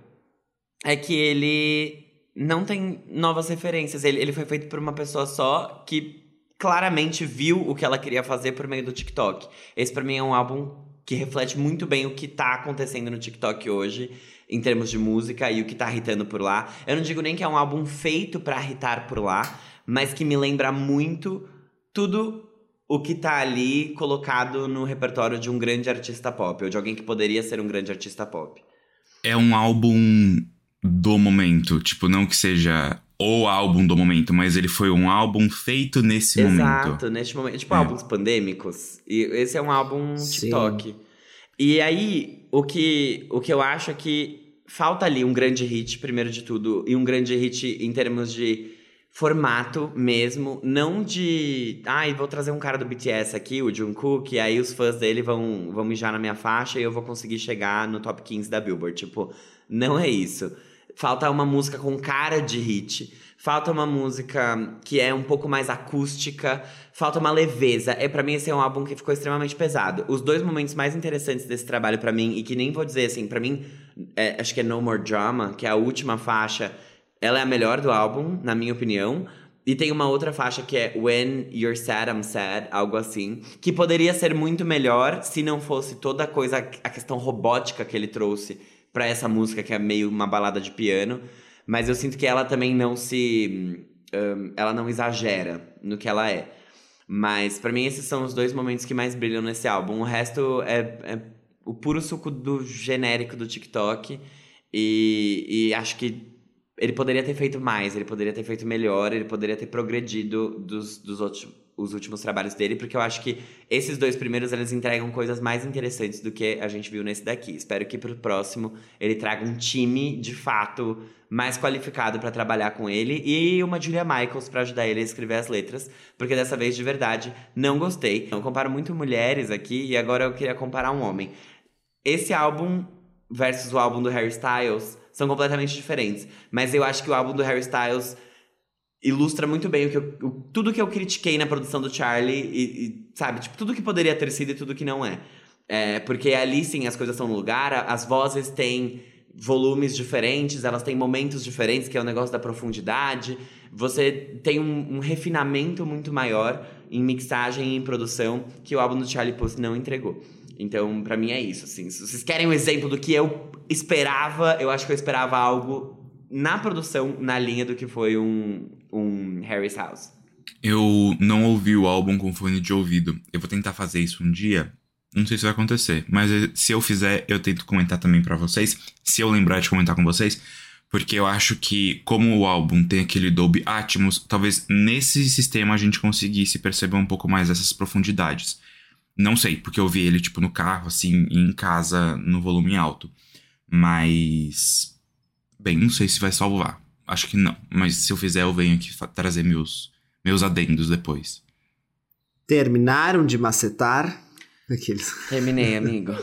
é que ele não tem novas referências. Ele, ele foi feito por uma pessoa só que claramente viu o que ela queria fazer por meio do TikTok. Esse para mim é um álbum que reflete muito bem o que tá acontecendo no TikTok hoje, em termos de música e o que tá irritando por lá. Eu não digo nem que é um álbum feito para irritar por lá, mas que me lembra muito tudo o que tá ali colocado no repertório de um grande artista pop, ou de alguém que poderia ser um grande artista pop. É um álbum do momento. Tipo, não que seja o álbum do momento, mas ele foi um álbum feito nesse Exato, momento. Exato, neste momento. Tipo, é. álbuns pandêmicos. E esse é um álbum TikTok. Sim. E aí, o que, o que eu acho é que falta ali um grande hit, primeiro de tudo, e um grande hit em termos de formato mesmo, não de, ai, ah, vou trazer um cara do BTS aqui, o Jungkook, e aí os fãs dele vão, vão mijar na minha faixa e eu vou conseguir chegar no top 15 da Billboard. Tipo, não é isso. Falta uma música com cara de hit. Falta uma música que é um pouco mais acústica. Falta uma leveza. É para mim esse é um álbum que ficou extremamente pesado. Os dois momentos mais interessantes desse trabalho para mim e que nem vou dizer assim, para mim, é, acho que é No More Drama, que é a última faixa. Ela é a melhor do álbum, na minha opinião. E tem uma outra faixa que é When You're Sad, I'm Sad, algo assim. Que poderia ser muito melhor se não fosse toda a coisa, a questão robótica que ele trouxe para essa música que é meio uma balada de piano, mas eu sinto que ela também não se um, ela não exagera no que ela é. Mas para mim esses são os dois momentos que mais brilham nesse álbum. O resto é, é o puro suco do genérico do TikTok e, e acho que ele poderia ter feito mais, ele poderia ter feito melhor, ele poderia ter progredido dos, dos outros os últimos trabalhos dele, porque eu acho que esses dois primeiros eles entregam coisas mais interessantes do que a gente viu nesse daqui. Espero que pro próximo ele traga um time de fato mais qualificado para trabalhar com ele e uma Julia Michaels para ajudar ele a escrever as letras, porque dessa vez de verdade não gostei. Eu comparo muito mulheres aqui e agora eu queria comparar um homem. Esse álbum versus o álbum do Harry Styles são completamente diferentes, mas eu acho que o álbum do Harry Styles ilustra muito bem o que eu, o, tudo que eu critiquei na produção do Charlie e, e, sabe, tipo, tudo que poderia ter sido e tudo que não é. é. Porque ali sim as coisas estão no lugar, as vozes têm volumes diferentes, elas têm momentos diferentes, que é o negócio da profundidade. Você tem um, um refinamento muito maior em mixagem e em produção que o álbum do Charlie Puth não entregou. Então, para mim é isso, assim. Se vocês querem um exemplo do que eu esperava, eu acho que eu esperava algo na produção, na linha do que foi um, um Harry's House. Eu não ouvi o álbum com fone de ouvido. Eu vou tentar fazer isso um dia. Não sei se vai acontecer, mas se eu fizer, eu tento comentar também para vocês. Se eu lembrar de comentar com vocês, porque eu acho que como o álbum tem aquele Dolby Atmos, talvez nesse sistema a gente conseguisse perceber um pouco mais essas profundidades. Não sei, porque eu vi ele tipo no carro, assim, em casa, no volume alto. Mas bem, não sei se vai salvar. Acho que não, mas se eu fizer eu venho aqui trazer meus meus adendos depois. Terminaram de macetar? Aqueles. Terminei, amigo.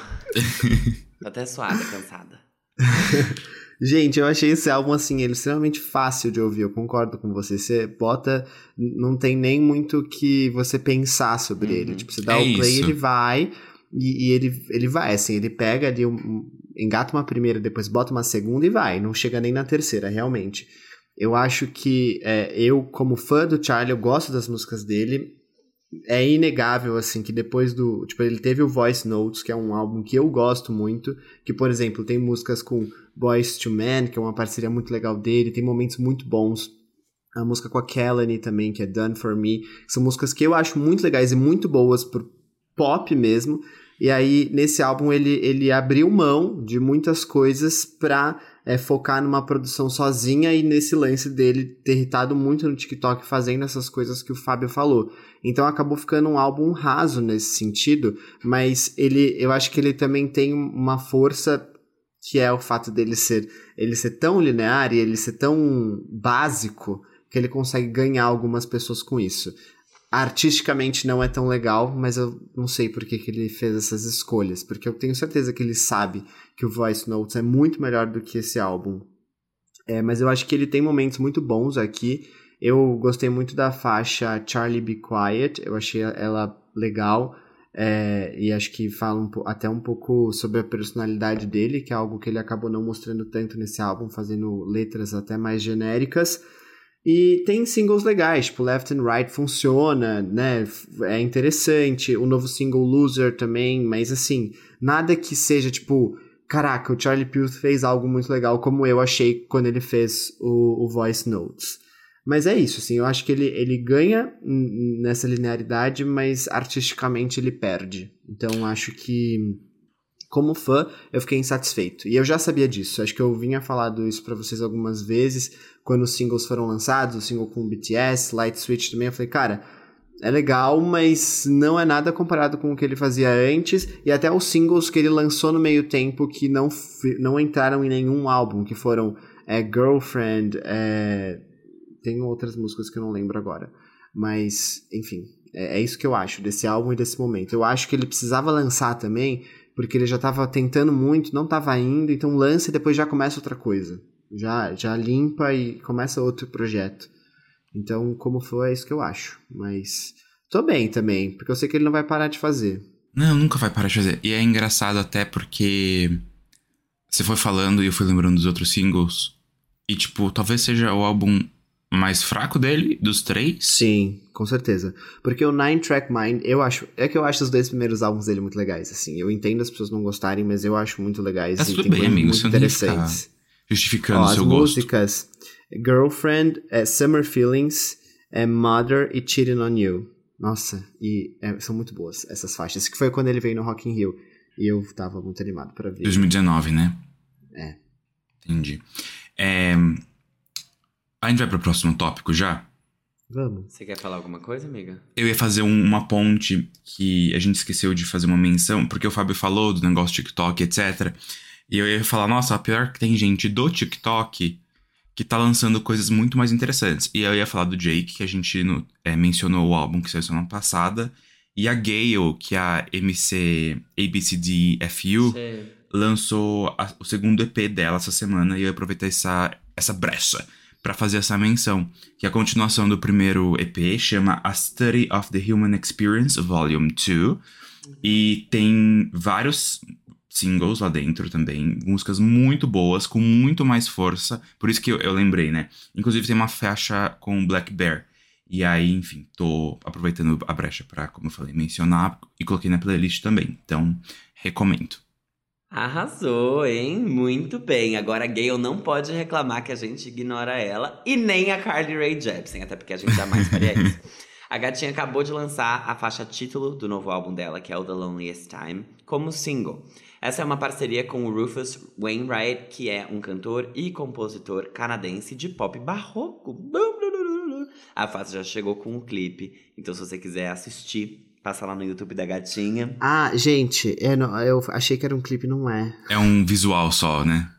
Tô até suada, cansada. Gente, eu achei esse álbum, assim, ele extremamente fácil de ouvir, eu concordo com você. Você bota, não tem nem muito que você pensar sobre uhum. ele. Tipo, você dá é o play, isso. ele vai, e, e, ele, ele vai, assim, ele pega ali, um, engata uma primeira, depois bota uma segunda e vai, não chega nem na terceira, realmente. Eu acho que é, eu, como fã do Charlie, eu gosto das músicas dele. É inegável, assim, que depois do. Tipo, ele teve o Voice Notes, que é um álbum que eu gosto muito. Que, por exemplo, tem músicas com Boys to Men, que é uma parceria muito legal dele. Tem momentos muito bons. A música com a Kelly também, que é Done For Me. São músicas que eu acho muito legais e muito boas pro pop mesmo. E aí, nesse álbum, ele, ele abriu mão de muitas coisas pra é, focar numa produção sozinha e nesse lance dele ter irritado muito no TikTok fazendo essas coisas que o Fábio falou. Então acabou ficando um álbum raso nesse sentido, mas ele, eu acho que ele também tem uma força que é o fato dele ser ele ser tão linear e ele ser tão básico que ele consegue ganhar algumas pessoas com isso artisticamente não é tão legal, mas eu não sei por que, que ele fez essas escolhas, porque eu tenho certeza que ele sabe que o Voice Notes é muito melhor do que esse álbum. É, mas eu acho que ele tem momentos muito bons aqui. Eu gostei muito da faixa Charlie Be Quiet, eu achei ela legal. É, e acho que fala um, até um pouco sobre a personalidade dele, que é algo que ele acabou não mostrando tanto nesse álbum, fazendo letras até mais genéricas. E tem singles legais, tipo Left and Right funciona, né? É interessante. O novo single Loser também, mas assim, nada que seja tipo, caraca, o Charlie Puth fez algo muito legal, como eu achei quando ele fez o, o Voice Notes. Mas é isso, assim, eu acho que ele, ele ganha nessa linearidade, mas artisticamente ele perde. Então acho que como fã, eu fiquei insatisfeito. E eu já sabia disso. Acho que eu vinha falado isso para vocês algumas vezes quando os singles foram lançados, o single com o BTS, Light Switch também. Eu falei, cara, é legal, mas não é nada comparado com o que ele fazia antes e até os singles que ele lançou no meio tempo que não, não entraram em nenhum álbum, que foram é, Girlfriend, é... tem outras músicas que eu não lembro agora. Mas, enfim, é, é isso que eu acho desse álbum e desse momento. Eu acho que ele precisava lançar também porque ele já estava tentando muito, não estava indo, então lança e depois já começa outra coisa. Já, já limpa e começa outro projeto. Então, como foi, é isso que eu acho. Mas tô bem também, porque eu sei que ele não vai parar de fazer. Não, nunca vai parar de fazer. E é engraçado até porque você foi falando e eu fui lembrando dos outros singles. E, tipo, talvez seja o álbum mais fraco dele, dos três? Sim, com certeza. Porque o Nine Track Mind, eu acho. É que eu acho os dois primeiros álbuns dele muito legais, assim. Eu entendo as pessoas não gostarem, mas eu acho muito legais. Tá tudo bem, amigo. Muito interessantes. Justificando o seu gosto. As músicas Girlfriend, é, Summer Feelings, é, Mother e Cheating on You. Nossa, e é, são muito boas essas faixas. Que foi quando ele veio no Rock in Rio. E eu tava muito animado para ver. 2019, né? É. Entendi. É, a gente vai pro próximo tópico já? Vamos. Você quer falar alguma coisa, amiga? Eu ia fazer um, uma ponte que a gente esqueceu de fazer uma menção, porque o Fábio falou do negócio TikTok, etc. E eu ia falar, nossa, pior que tem gente do TikTok que tá lançando coisas muito mais interessantes. E eu ia falar do Jake, que a gente no, é, mencionou o álbum que saiu semana passada. E a Gale, que é a MC ABCDFU, Sim. lançou a, o segundo EP dela essa semana. E eu aproveitei essa, essa brecha para fazer essa menção, que a continuação do primeiro EP, chama A Study of the Human Experience, Volume 2, e tem vários singles lá dentro também, músicas muito boas, com muito mais força, por isso que eu, eu lembrei, né? Inclusive tem uma faixa com Black Bear, e aí, enfim, tô aproveitando a brecha para, como eu falei, mencionar e coloquei na playlist também, então recomendo. Arrasou, hein? Muito bem. Agora a Gayle não pode reclamar que a gente ignora ela e nem a Carly Rae Jepsen, até porque a gente jamais faria isso. A gatinha acabou de lançar a faixa título do novo álbum dela, que é o The Loneliest Time, como single. Essa é uma parceria com o Rufus Wainwright, que é um cantor e compositor canadense de pop barroco. A faixa já chegou com um clipe, então se você quiser assistir, passa lá no YouTube da gatinha. Ah, gente, é, eu achei que era um clipe, não é. É um visual só, né?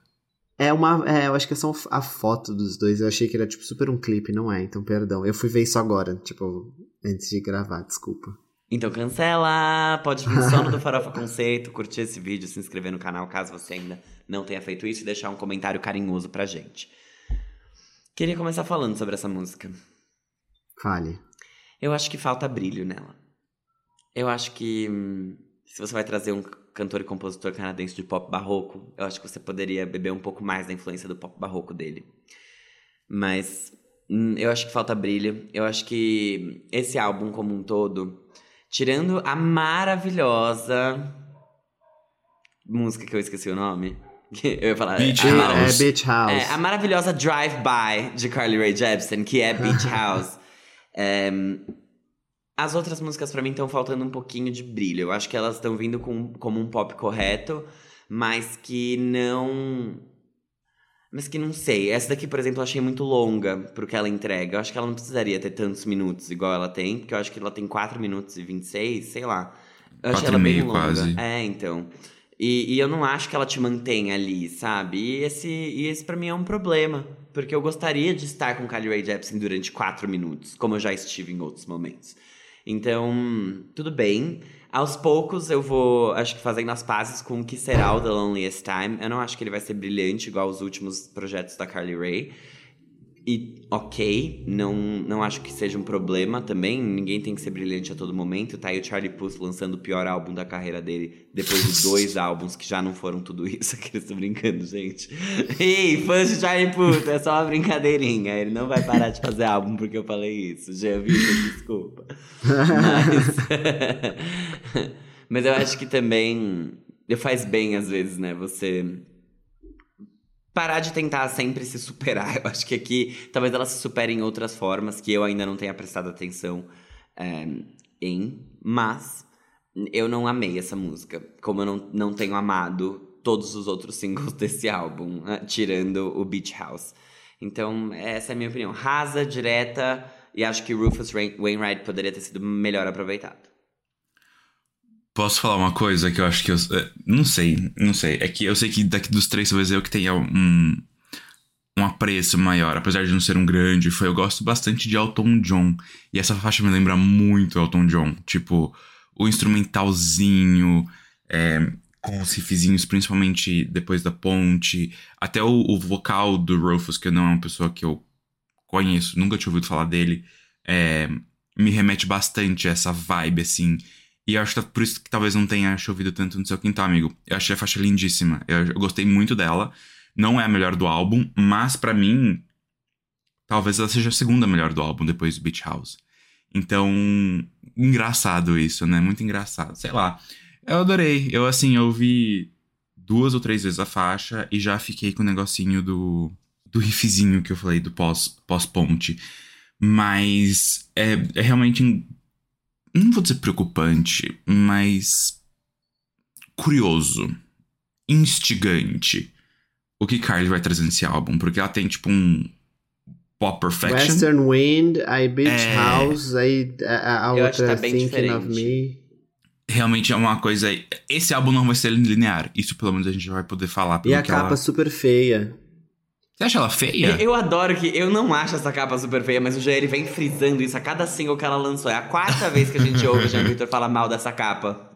É uma. É, eu acho que é só a foto dos dois. Eu achei que era, tipo, super um clipe, não é? Então, perdão. Eu fui ver isso agora, tipo, antes de gravar, desculpa. Então cancela! Pode vir só no do Farofa Conceito, curtir esse vídeo, se inscrever no canal caso você ainda não tenha feito isso e deixar um comentário carinhoso pra gente. Queria começar falando sobre essa música. Fale. Eu acho que falta brilho nela. Eu acho que hum, se você vai trazer um cantor e compositor canadense de pop barroco, eu acho que você poderia beber um pouco mais da influência do pop barroco dele. Mas hum, eu acho que falta brilho. Eu acho que esse álbum como um todo, tirando a maravilhosa música que eu esqueci o nome, eu ia falar. Beach é, House. É, Beach House. É, a maravilhosa Drive By de Carly Rae Jepsen, que é Beach House. É, as outras músicas para mim estão faltando um pouquinho de brilho. Eu acho que elas estão vindo com, como um pop correto, mas que não. Mas que não sei. Essa daqui, por exemplo, eu achei muito longa pro que ela entrega. Eu acho que ela não precisaria ter tantos minutos igual ela tem, porque eu acho que ela tem 4 minutos e 26, sei lá. Eu achei ela bem longa. Quase. É, então. E, e, eu não acho que ela te mantém ali, sabe? E esse, e esse para mim é um problema. Porque eu gostaria de estar com Kylie Rae Jepsen durante 4 minutos, como eu já estive em outros momentos. Então, tudo bem. Aos poucos eu vou, acho que fazendo as pazes com o que será o The Loneliest Time. Eu não acho que ele vai ser brilhante igual os últimos projetos da Carly Rae. E ok, não, não acho que seja um problema também. Ninguém tem que ser brilhante a todo momento. Tá aí o Charlie Puth lançando o pior álbum da carreira dele depois de dois álbuns que já não foram tudo isso. Aqui eu estou brincando, gente. Ei, fãs de Charlie Puth, é só uma brincadeirinha. Ele não vai parar de fazer álbum porque eu falei isso. Já vi, desculpa. Mas, mas eu acho que também faz bem às vezes, né? Você parar de tentar sempre se superar. Eu acho que aqui talvez ela se supere em outras formas que eu ainda não tenha prestado atenção é, em, mas eu não amei essa música, como eu não, não tenho amado todos os outros singles desse álbum, né, tirando o Beach House. Então, essa é a minha opinião. Rasa, direta, e acho que Rufus Wainwright poderia ter sido melhor aproveitado. Posso falar uma coisa que eu acho que eu. É, não sei, não sei. É que eu sei que daqui dos três, talvez eu que tenha um, um apreço maior, apesar de não ser um grande foi. Eu gosto bastante de Elton John. E essa faixa me lembra muito Elton John. Tipo, o instrumentalzinho, é, com os riffzinhos, principalmente depois da ponte. Até o, o, vocal do Rufus, que não é uma pessoa que eu conheço, nunca tinha ouvido falar dele. É, me remete bastante a essa vibe, assim e acho que é por isso que talvez não tenha chovido tanto no seu quintal, amigo. Eu achei a faixa lindíssima. Eu, gostei muito dela. Não é a melhor do álbum, mas para mim, talvez ela seja a segunda melhor do álbum depois do Beach House. Então, engraçado isso, né? Muito engraçado. Sei lá. Eu adorei. Eu, assim, ouvi duas ou três vezes a faixa e já fiquei com o negocinho do, do riffzinho que eu falei, do pós-ponte. Pós Mas é, é realmente não vou dizer preocupante, mas curioso, instigante o que Carly vai trazer nesse álbum, porque ela tem tipo um pop perfection. Western Wind, aí Beach é... House, aí a, a outra tá Thinking diferente. of Me. Realmente é uma coisa. Esse álbum não vai ser linear. Isso pelo menos a gente vai poder falar. E a capa ela... super feia. Você acha ela feia? Eu, eu, adoro que. Eu não acho essa capa super feia, mas o Jair vem frisando isso a cada single que ela lançou. É a quarta vez que a gente ouve o Jean Victor falar mal dessa capa.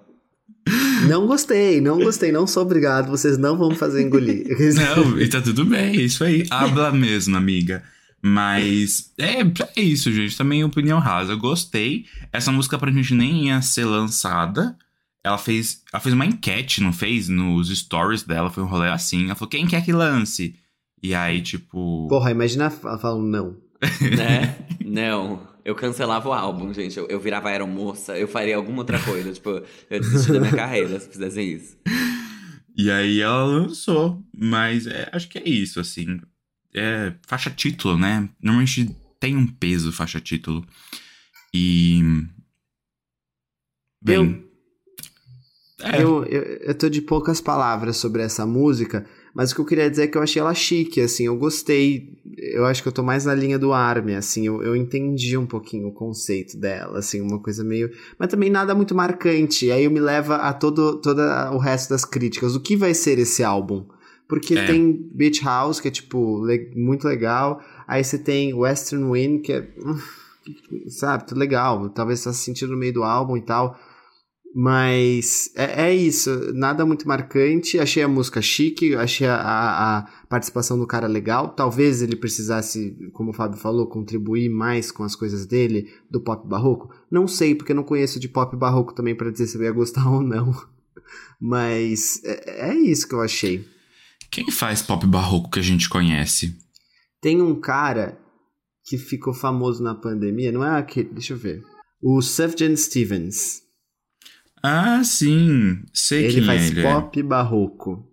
Não gostei, não gostei, não sou obrigado, vocês não vão fazer engolir. não, e tá tudo bem, é isso aí. Habla mesmo, amiga. Mas é, é isso, gente. Também opinião rasa. Eu gostei. Essa música pra gente nem ia ser lançada. Ela fez, ela fez uma enquete, não fez? Nos stories dela, foi um rolê assim. Ela falou: quem quer que lance? E aí, tipo. Porra, imagina falando não. né? Não. Eu cancelava o álbum, gente. Eu, eu virava aeromoça, eu faria alguma outra coisa. tipo, eu desisti da minha carreira se fizessem isso. E aí ela lançou. Mas é, acho que é isso, assim. É faixa título, né? Normalmente tem um peso faixa título. E. Bem. Eu... É. Eu, eu, eu tô de poucas palavras sobre essa música, mas o que eu queria dizer é que eu achei ela chique, assim, eu gostei. Eu acho que eu tô mais na linha do Army, assim, eu, eu entendi um pouquinho o conceito dela, assim, uma coisa meio. Mas também nada muito marcante. Aí eu me leva a todo, todo o resto das críticas. O que vai ser esse álbum? Porque é. tem Beach House, que é, tipo, le muito legal. Aí você tem Western Wind, que é. Sabe, tudo legal. Talvez você tá se sentindo no meio do álbum e tal. Mas é, é, isso, nada muito marcante. Achei a música chique, achei a, a, a, participação do cara legal. Talvez ele precisasse, como o Fábio falou, contribuir mais com as coisas dele, do pop barroco. Não sei, porque eu não conheço de pop barroco também para dizer se eu ia gostar ou não. Mas é, é isso que eu achei. Quem faz pop barroco que a gente conhece? Tem um cara que ficou famoso na pandemia, não é aquele. Deixa eu ver. O Sufjan Stevens. Ah, sim. Sei ele quem faz é ele. pop barroco.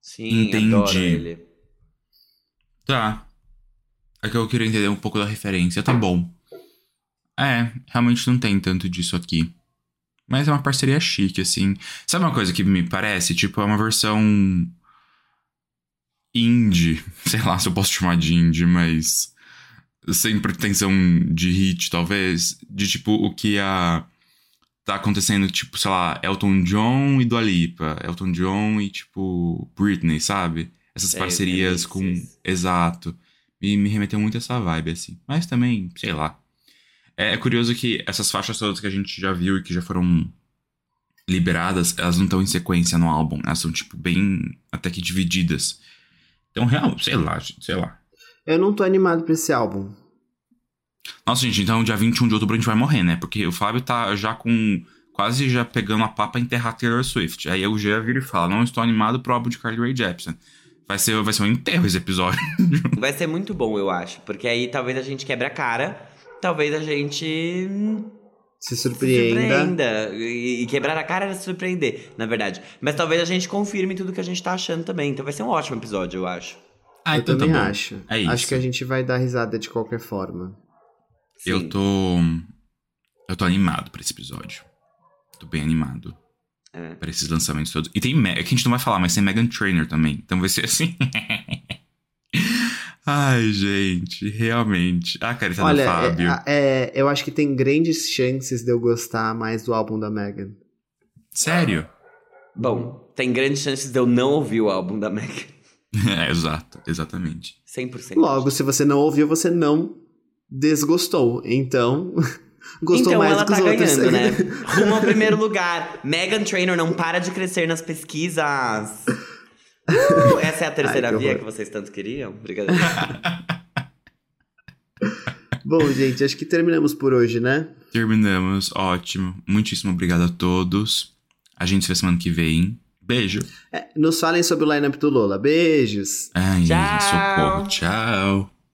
Sim, Entendi. ele. Tá. É que eu queria entender um pouco da referência. Tá bom. É, realmente não tem tanto disso aqui. Mas é uma parceria chique, assim. Sabe uma coisa que me parece? Tipo, é uma versão indie. Sei lá se eu posso chamar de indie, mas. Sem pretensão de hit, talvez. De tipo, o que a tá acontecendo, tipo, sei lá, Elton John e Dua Lipa, Elton John e, tipo, Britney, sabe? Essas é, parcerias com... Exato. E me remeteu muito a essa vibe, assim. Mas também, sei lá. É, é, curioso que essas faixas todas que a gente já viu e que já foram liberadas, elas não estão em sequência no álbum. Elas são, tipo, bem até que divididas. Então, real, sei lá, sei lá. Eu não tô animado pra esse álbum. Nossa, gente, então dia 21 de outubro a gente vai morrer, né? Porque o Fábio tá já com. Quase já pegando a papa enterrar Taylor Swift. Aí o G vira e fala: Não estou animado pro álbum de Carly Rae Jepsen. Vai ser, vai ser um enterro esse episódio. Vai ser muito bom, eu acho. Porque aí talvez a gente quebre a cara. Talvez a gente. Se surpreenda. Se surpreenda. E, quebrar a cara era se surpreender, na verdade. Mas talvez a gente confirme tudo que a gente tá achando também. Então vai ser um ótimo episódio, eu acho. Ah, eu então tá também tá acho. É isso. Acho que a gente vai dar risada de qualquer forma. Sim. Eu tô. Eu tô animado pra esse episódio. Tô bem animado. É. Pra esses lançamentos todos. E tem. É que a gente não vai falar, mas tem Megan Trainer também. Então vai ser assim. Ai, gente, realmente. Ah, cara, tá Olha, no Fábio. É, é, eu acho que tem grandes chances de eu gostar mais do álbum da Megan. Sério? Bom, tem grandes chances de eu não ouvir o álbum da Megan. é, exato, exatamente. 100%. Logo, se você não ouviu, você não desgostou. Então, gostou então, mais ela do que tá os outros. ganhando, né? Rumo ao primeiro lugar. Megan Trainor não para de crescer nas pesquisas. Uh, essa é a terceira Ai, que via que vocês tanto queriam? Obrigado. Bom, gente, acho que terminamos por hoje, né? Terminamos, ótimo. Muitíssimo obrigado a todos. A gente se vê semana que vem. Beijo. É, nos falem sobre o lineup do Lola. Beijos. Ai, Tchau. socorro. Tchau.